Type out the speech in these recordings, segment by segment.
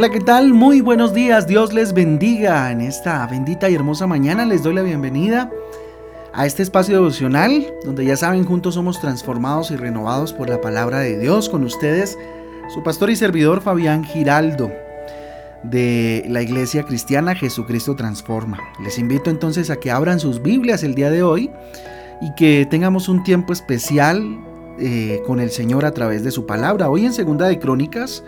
Hola, ¿qué tal? Muy buenos días, Dios les bendiga. En esta bendita y hermosa mañana les doy la bienvenida a este espacio devocional donde ya saben, juntos somos transformados y renovados por la palabra de Dios. Con ustedes, su pastor y servidor Fabián Giraldo de la Iglesia Cristiana Jesucristo Transforma. Les invito entonces a que abran sus Biblias el día de hoy y que tengamos un tiempo especial eh, con el Señor a través de su palabra. Hoy en Segunda de Crónicas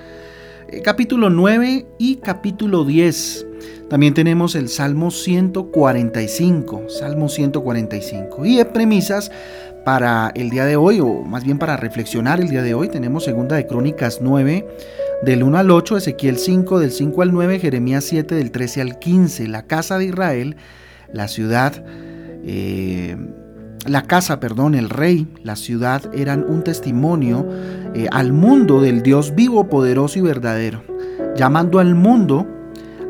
capítulo 9 y capítulo 10. También tenemos el Salmo 145, Salmo 145. Y de premisas para el día de hoy, o más bien para reflexionar el día de hoy, tenemos segunda de Crónicas 9, del 1 al 8, Ezequiel 5, del 5 al 9, Jeremías 7, del 13 al 15, la casa de Israel, la ciudad... Eh, la casa, perdón, el rey, la ciudad eran un testimonio eh, al mundo del Dios vivo, poderoso y verdadero, llamando al mundo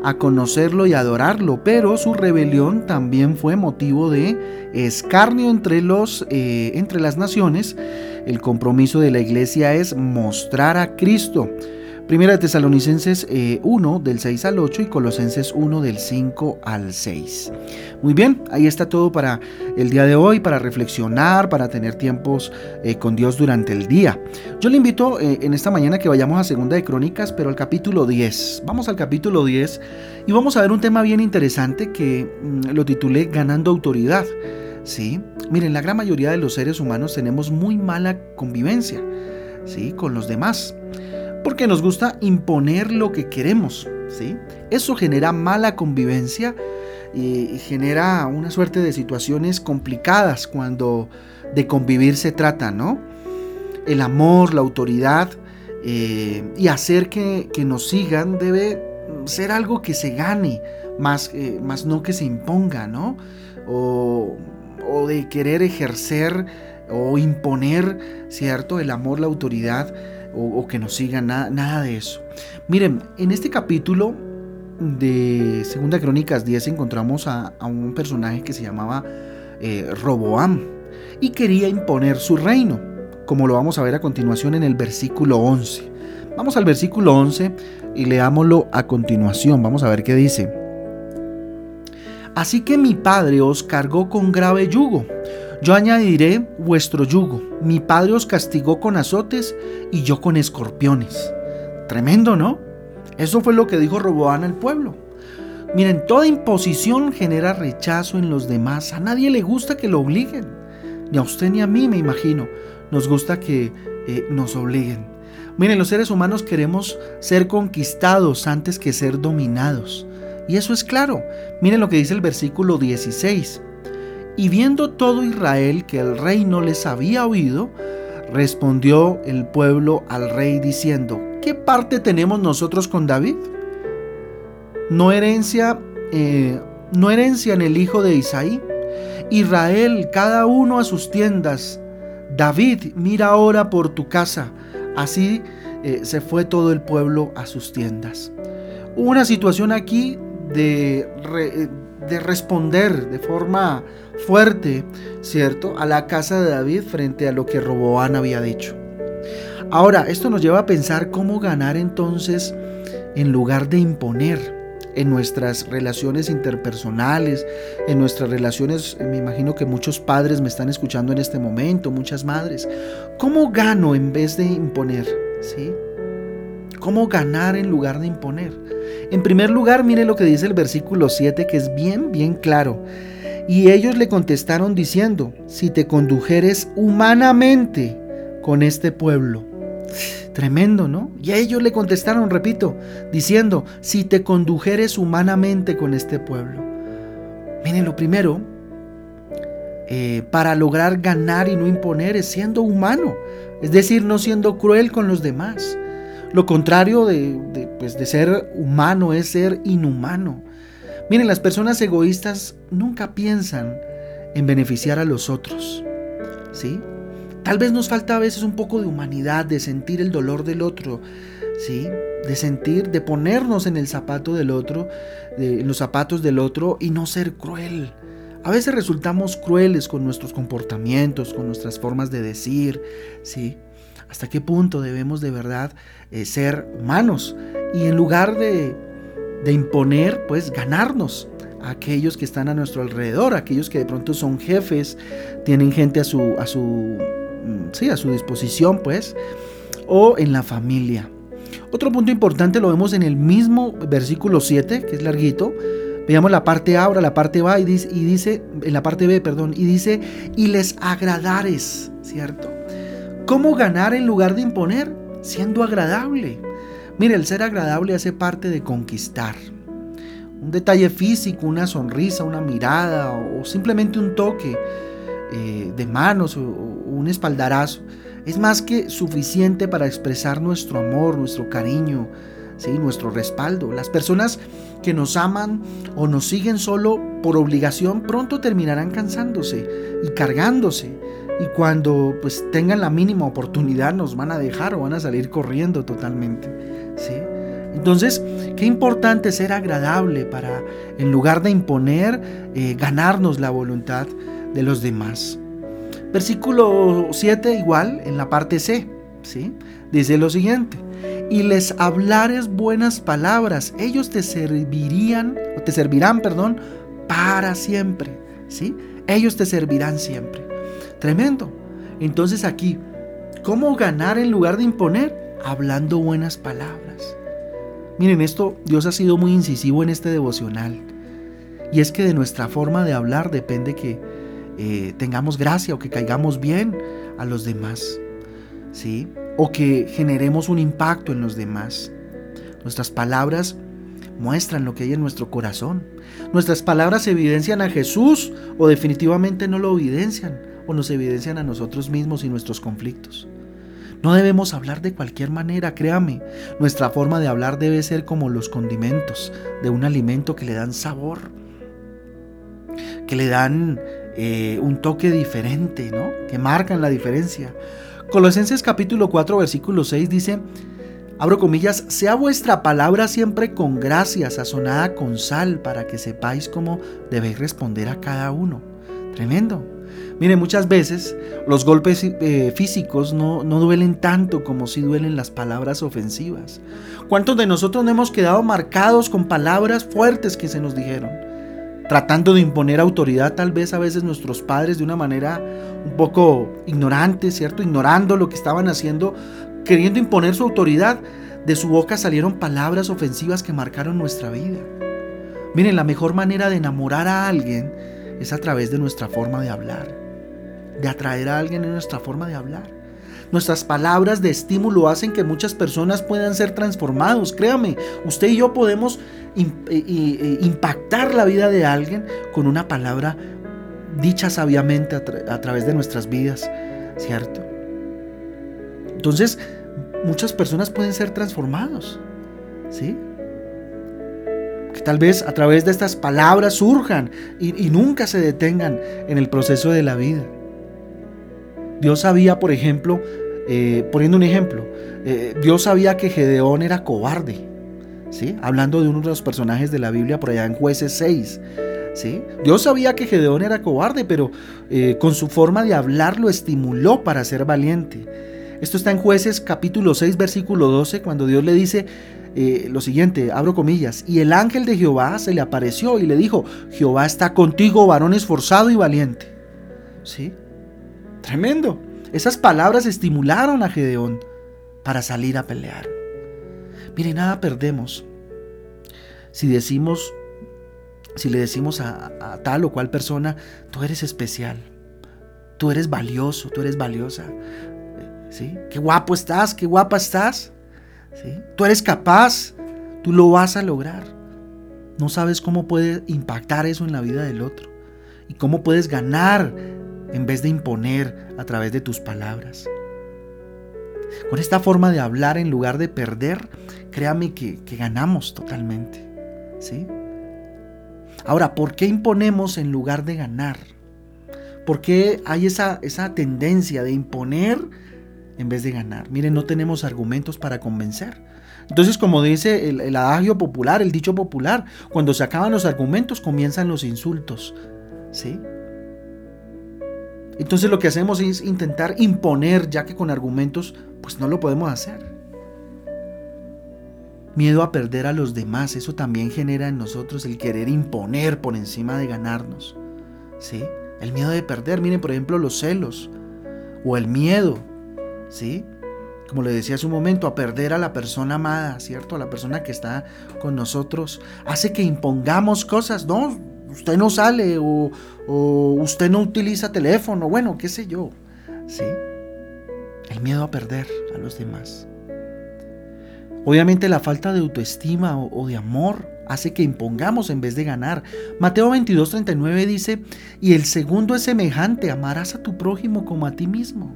a conocerlo y adorarlo, pero su rebelión también fue motivo de escarnio entre, los, eh, entre las naciones. El compromiso de la iglesia es mostrar a Cristo Primera de Tesalonicenses 1 eh, del 6 al 8 y Colosenses 1 del 5 al 6. Muy bien, ahí está todo para el día de hoy, para reflexionar, para tener tiempos eh, con Dios durante el día. Yo le invito eh, en esta mañana que vayamos a Segunda de Crónicas, pero al capítulo 10. Vamos al capítulo 10 y vamos a ver un tema bien interesante que mm, lo titulé Ganando autoridad. ¿Sí? Miren, la gran mayoría de los seres humanos tenemos muy mala convivencia, ¿sí? Con los demás porque nos gusta imponer lo que queremos. ¿sí? Eso genera mala convivencia y genera una suerte de situaciones complicadas cuando de convivir se trata, ¿no? El amor, la autoridad eh, y hacer que, nos sigan debe ser algo que se gane, más, eh, más no que se imponga, ¿no? O, o de querer ejercer o imponer, ¿cierto? El amor, la autoridad o, que nos sigan, nada, nada de eso. Miren, en este capítulo de Segunda Crónicas 10 encontramos a, un personaje que se llamaba eh, Roboam y quería imponer su reino, como lo vamos a ver a continuación en el versículo 11. Vamos al versículo 11 y leámoslo a continuación. Vamos a ver qué dice. Así que mi padre os cargó con grave yugo yo añadiré vuestro yugo. Mi padre os castigó con azotes y yo con escorpiones. Tremendo, ¿no? Eso fue lo que dijo Roboán al pueblo. Miren, toda imposición genera rechazo en los demás. A nadie le gusta que lo obliguen. Ni a usted ni a mí, me imagino. Nos gusta que eh, nos obliguen. Miren, los seres humanos queremos ser conquistados antes que ser dominados. Y eso es claro. Miren lo que dice el versículo 16. Y viendo todo Israel que el rey no les había oído, respondió el pueblo al rey diciendo, ¿qué parte tenemos nosotros con David? ¿No herencia, eh, no herencia en el hijo de Isaí? Israel, cada uno a sus tiendas. David, mira ahora por tu casa. Así eh, se fue todo el pueblo a sus tiendas. Una situación aquí de, de responder de forma fuerte, ¿cierto?, a la casa de David frente a lo que Roboán había dicho. Ahora, esto nos lleva a pensar cómo ganar entonces en lugar de imponer en nuestras relaciones interpersonales, en nuestras relaciones, me imagino que muchos padres me están escuchando en este momento, muchas madres. ¿Cómo gano en vez de imponer? ¿Sí? ¿Cómo ganar en lugar de imponer? En primer lugar, mire lo que dice el versículo 7, que es bien, bien claro. Y ellos le contestaron diciendo, si te condujeres humanamente con este pueblo. Tremendo, ¿no? Y ellos le contestaron, repito, diciendo, si te condujeres humanamente con este pueblo. Miren, lo primero, eh, para lograr ganar y no imponer es siendo humano, es decir, no siendo cruel con los demás. Lo contrario de, pues, de ser humano es ser inhumano. Miren, las personas egoístas nunca piensan en beneficiar a los otros. ¿Sí? Tal vez nos falta a veces un poco de humanidad, de sentir el dolor del otro, ¿sí? De sentir, de ponernos en el zapato del otro, en los zapatos del otro y no ser cruel. A veces resultamos crueles con nuestros comportamientos, con nuestras formas de decir, ¿sí? ¿Hasta qué punto debemos de verdad eh, ser humanos y en lugar de, imponer, pues ganarnos a aquellos que están a nuestro alrededor, aquellos que de pronto son jefes, tienen gente a su, a su, mm, sí, a su disposición, pues, o en la familia. Otro punto importante lo vemos en el mismo versículo 7, que es larguito. Veamos la parte A, ahora la parte B y dice, y dice, en la parte B, perdón, y dice, y les agradares, ¿cierto? ¿Cómo ganar en lugar de imponer? Siendo agradable. Mire, el ser agradable hace parte de conquistar. Un detalle físico, una sonrisa, una mirada o simplemente un toque eh, de manos o, un espaldarazo es más que suficiente para expresar nuestro amor, nuestro cariño, ¿sí? nuestro respaldo. Las personas que nos aman o nos siguen solo por obligación pronto terminarán cansándose y cargándose. Y cuando pues tengan la mínima oportunidad nos van a dejar o van a salir corriendo totalmente. ¿sí? Entonces, qué importante ser agradable para, en lugar de imponer, eh, ganarnos la voluntad de los demás. Versículo 7 igual, en la parte C, ¿sí? dice lo siguiente, y les hablares buenas palabras, ellos te servirían, o te servirán, perdón, para siempre, ¿sí? Ellos te servirán siempre. Tremendo. Entonces aquí, ¿cómo ganar en lugar de imponer? Hablando buenas palabras. Miren, esto Dios ha sido muy incisivo en este devocional. Y es que de nuestra forma de hablar depende que eh, tengamos gracia o que caigamos bien a los demás, ¿sí? O que generemos un impacto en los demás. Nuestras palabras muestran lo que hay en nuestro corazón. Nuestras palabras evidencian a Jesús o definitivamente no lo evidencian o nos evidencian a nosotros mismos y nuestros conflictos. No debemos hablar de cualquier manera, créame. Nuestra forma de hablar debe ser como los condimentos de un alimento que le dan sabor, que le dan eh, un toque diferente, ¿no? Que marcan la diferencia. Colosenses capítulo 4, versículo 6 dice, abro comillas, sea vuestra palabra siempre con gracia, sazonada con sal, para que sepáis cómo debéis responder a cada uno. Tremendo. Mire, muchas veces los golpes eh, físicos no, no, duelen tanto como si duelen las palabras ofensivas. ¿Cuántos de nosotros no hemos quedado marcados con palabras fuertes que se nos dijeron? tratando de imponer autoridad tal vez a veces nuestros padres de una manera un poco ignorante, ¿cierto? Ignorando lo que estaban haciendo, queriendo imponer su autoridad. De su boca salieron palabras ofensivas que marcaron nuestra vida. Miren, la mejor manera de enamorar a alguien es a través de nuestra forma de hablar, de atraer a alguien en nuestra forma de hablar. Nuestras palabras de estímulo hacen que muchas personas puedan ser transformados. Créame, usted y yo podemos eh, eh, impactar la vida de alguien con una palabra dicha sabiamente a, través de nuestras vidas, ¿cierto? Entonces, muchas personas pueden ser transformados, ¿sí? Que tal vez a través de estas palabras surjan y nunca se detengan en el proceso de la vida. Dios sabía, por ejemplo, eh, poniendo un ejemplo, eh, Dios sabía que Gedeón era cobarde, ¿sí? Hablando de uno de los personajes de la Biblia por allá en jueces 6. ¿Sí? Dios sabía que Gedeón era cobarde, pero eh, con su forma de hablar lo estimuló para ser valiente. Esto está en jueces capítulo 6, versículo 12, cuando Dios le dice lo siguiente, abro comillas, y el ángel de Jehová se le apareció y le dijo, Jehová está contigo, varón esforzado y valiente. ¿Sí? Tremendo. Esas palabras estimularon a Gedeón para salir a pelear. Mire, nada perdemos si decimos, si le decimos a, tal o cual persona, tú eres especial, tú eres valioso, tú eres valiosa. ¿Sí? Qué guapo estás, qué guapa estás. Tú eres capaz, tú lo vas a lograr. No sabes cómo puede impactar eso en la vida del otro y cómo puedes ganar en vez de imponer a través de tus palabras. Con esta forma de hablar en lugar de perder, créame que, ganamos totalmente. ¿sí? Ahora, ¿por qué imponemos en lugar de ganar? ¿Por qué hay esa, esa tendencia de imponer en vez de ganar? Miren, no tenemos argumentos para convencer. Entonces, como dice el, el, adagio popular, el dicho popular, cuando se acaban los argumentos comienzan los insultos. ¿Sí? Entonces lo que hacemos es intentar imponer, ya que con argumentos pues no lo podemos hacer. Miedo a perder a los demás, eso también genera en nosotros el querer imponer por encima de ganarnos. ¿Sí? El miedo de perder, miren por ejemplo los celos o el miedo, ¿sí? Como le decía hace un momento, a perder a la persona amada, ¿cierto? A la persona que está con nosotros, hace que impongamos cosas, no, usted no sale o, o usted no utiliza teléfono, bueno, qué sé yo, ¿sí? El miedo a perder a los demás. Obviamente la falta de autoestima o, de amor hace que impongamos en vez de ganar. Mateo 22, 39 dice, y el segundo es semejante, amarás a tu prójimo como a ti mismo.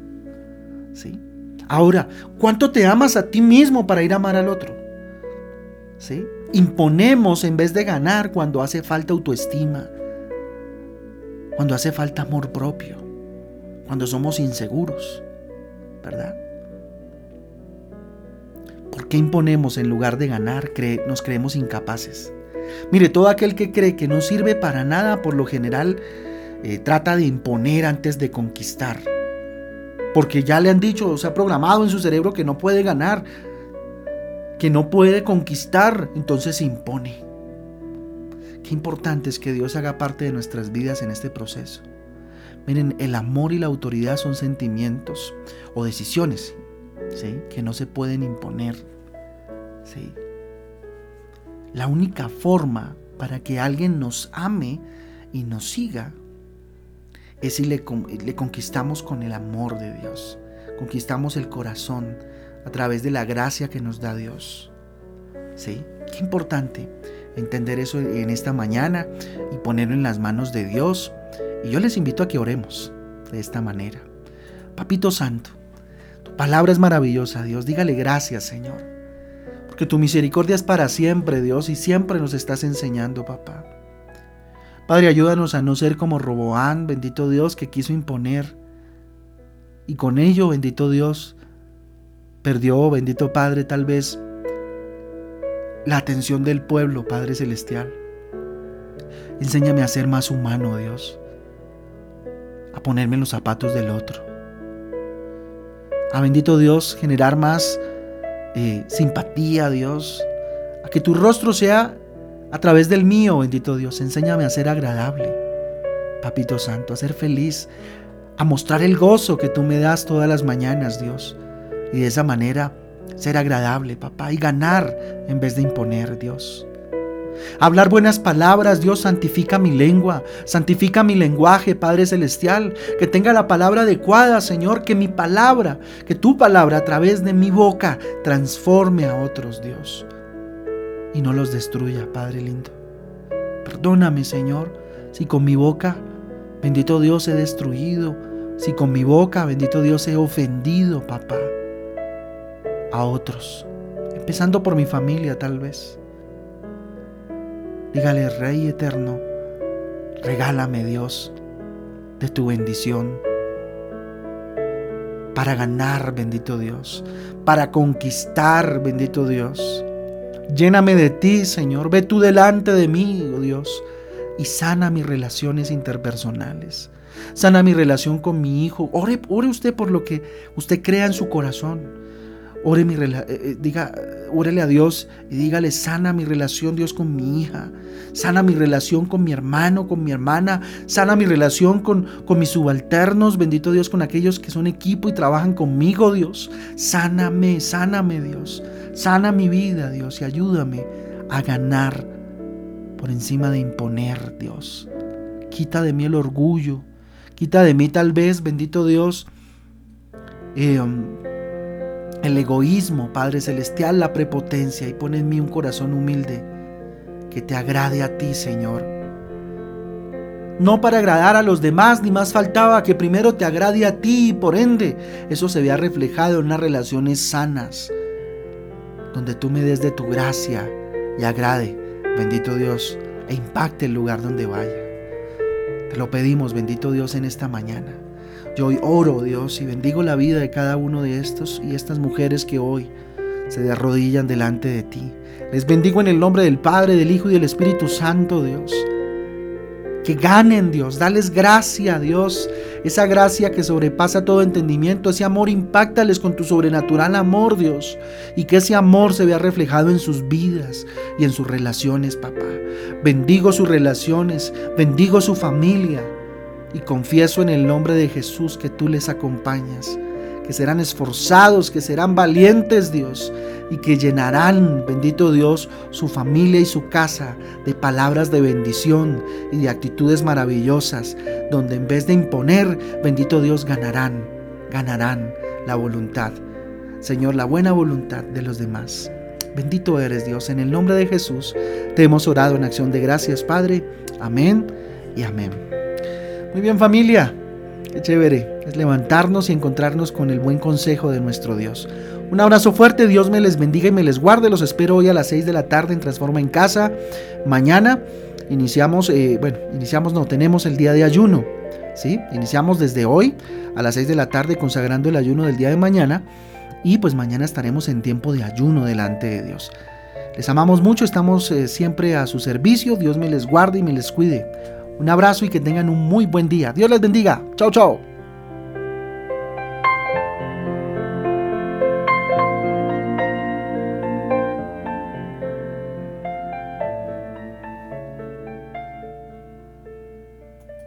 ¿Sí? Ahora, ¿cuánto te amas a ti mismo para ir a amar al otro? ¿Sí? Imponemos en vez de ganar cuando hace falta autoestima, cuando hace falta amor propio, cuando somos inseguros, ¿verdad? ¿Por qué imponemos en lugar de ganar? nos creemos incapaces. Mire, todo aquel que cree que no sirve para nada, por lo general, eh, trata de imponer antes de conquistar. Porque ya le han dicho, se ha programado en su cerebro que no puede ganar, que no puede conquistar, entonces se impone. Qué importante es que Dios haga parte de nuestras vidas en este proceso. Miren, el amor y la autoridad son sentimientos o decisiones que no se pueden imponer. ¿sí? La única forma para que alguien nos ame y nos siga es si le, le conquistamos con el amor de Dios, conquistamos el corazón a través de la gracia que nos da Dios. ¿Sí? Qué importante entender eso en esta mañana y ponerlo en las manos de Dios. Y yo les invito a que oremos de esta manera. Papito Santo, palabra es maravillosa, Dios. Dígale gracias, Señor. Porque tu misericordia es para siempre, Dios, y siempre nos estás enseñando, papá. Padre, ayúdanos a no ser como Roboán, bendito Dios, que quiso imponer. Y con ello, bendito Dios, perdió, bendito Padre, tal vez la atención del pueblo, Padre Celestial. Enséñame a ser más humano, Dios. A ponerme en los zapatos del otro a bendito Dios generar más eh, simpatía, Dios, a que tu rostro sea a través del mío, bendito Dios. Enséñame a ser agradable, Papito Santo, a ser feliz, a mostrar el gozo que tú me das todas las mañanas, Dios. Y de esa manera ser agradable, papá, y ganar en vez de imponer, Dios. Hablar buenas palabras, Dios santifica mi lengua, santifica mi lenguaje, Padre Celestial, que tenga la palabra adecuada, Señor, que mi palabra, que tu palabra a través de mi boca transforme a otros, Dios, y no los destruya, Padre lindo. Perdóname, Señor, si con mi boca, bendito Dios, he destruido, si con mi boca, bendito Dios, he ofendido, papá, a otros, empezando por mi familia tal vez. Dígale, Rey eterno, regálame Dios de tu bendición para ganar, bendito Dios, para conquistar, bendito Dios. Lléname de ti, Señor. Ve tú delante de mí, oh Dios, y sana mis relaciones interpersonales. Sana mi relación con mi hijo. Ore, ore usted por lo que usted crea en su corazón. Ore mi, eh, eh, diga, órele a Dios y dígale, sana mi relación, Dios, con mi hija. Sana mi relación con mi hermano, con mi hermana. Sana mi relación con, con mis subalternos. Bendito Dios, con aquellos que son equipo y trabajan conmigo, Dios. Sáname, sáname, Dios. Sana mi vida, Dios, y ayúdame a ganar por encima de imponer, Dios. Quita de mí el orgullo. Quita de mí tal vez, bendito Dios, eh, el egoísmo, Padre Celestial, la prepotencia y pon en mí un corazón humilde que te agrade a ti, Señor. No para agradar a los demás, ni más faltaba que primero te agrade a ti y por ende eso se vea reflejado en unas relaciones sanas, donde tú me des de tu gracia y agrade, bendito Dios, e impacte el lugar donde vaya. Te lo pedimos, bendito Dios, en esta mañana. Yo hoy oro, Dios, y bendigo la vida de cada uno de estos y estas mujeres que hoy se arrodillan delante de ti. Les bendigo en el nombre del Padre, del Hijo y del Espíritu Santo, Dios. que ganen, Dios. Dales gracia, Dios. Esa gracia que sobrepasa todo entendimiento. Ese amor impactales con tu sobrenatural amor, Dios. Y que ese amor se vea reflejado en sus vidas y en sus relaciones, papá. Bendigo sus relaciones. Bendigo su familia. Y confieso en el nombre de Jesús que tú les acompañas que serán esforzados, que serán valientes, Dios, y que llenarán, bendito Dios, su familia y su casa de palabras de bendición y de actitudes maravillosas, donde en vez de imponer, bendito Dios, ganarán, ganarán la voluntad. Señor, la buena voluntad de los demás. Bendito eres Dios. En el nombre de Jesús te hemos orado en acción de gracias, Padre. Amén y amén. Muy bien familia. Qué chévere es levantarnos y encontrarnos con el buen consejo de nuestro Dios. Un abrazo fuerte, Dios me les bendiga y me les guarde. Los espero hoy a las 6 de la tarde en Transforma en Casa. Mañana iniciamos, eh, bueno, iniciamos, no, tenemos el día de ayuno. ¿sí? Iniciamos desde hoy a las 6 de la tarde consagrando el ayuno del día de mañana. Y pues mañana estaremos en tiempo de ayuno delante de Dios. Les amamos mucho, estamos eh, siempre a su servicio. Dios me les guarde y me les cuide. Un abrazo y que tengan un muy buen día. Dios les bendiga. Chao, chao.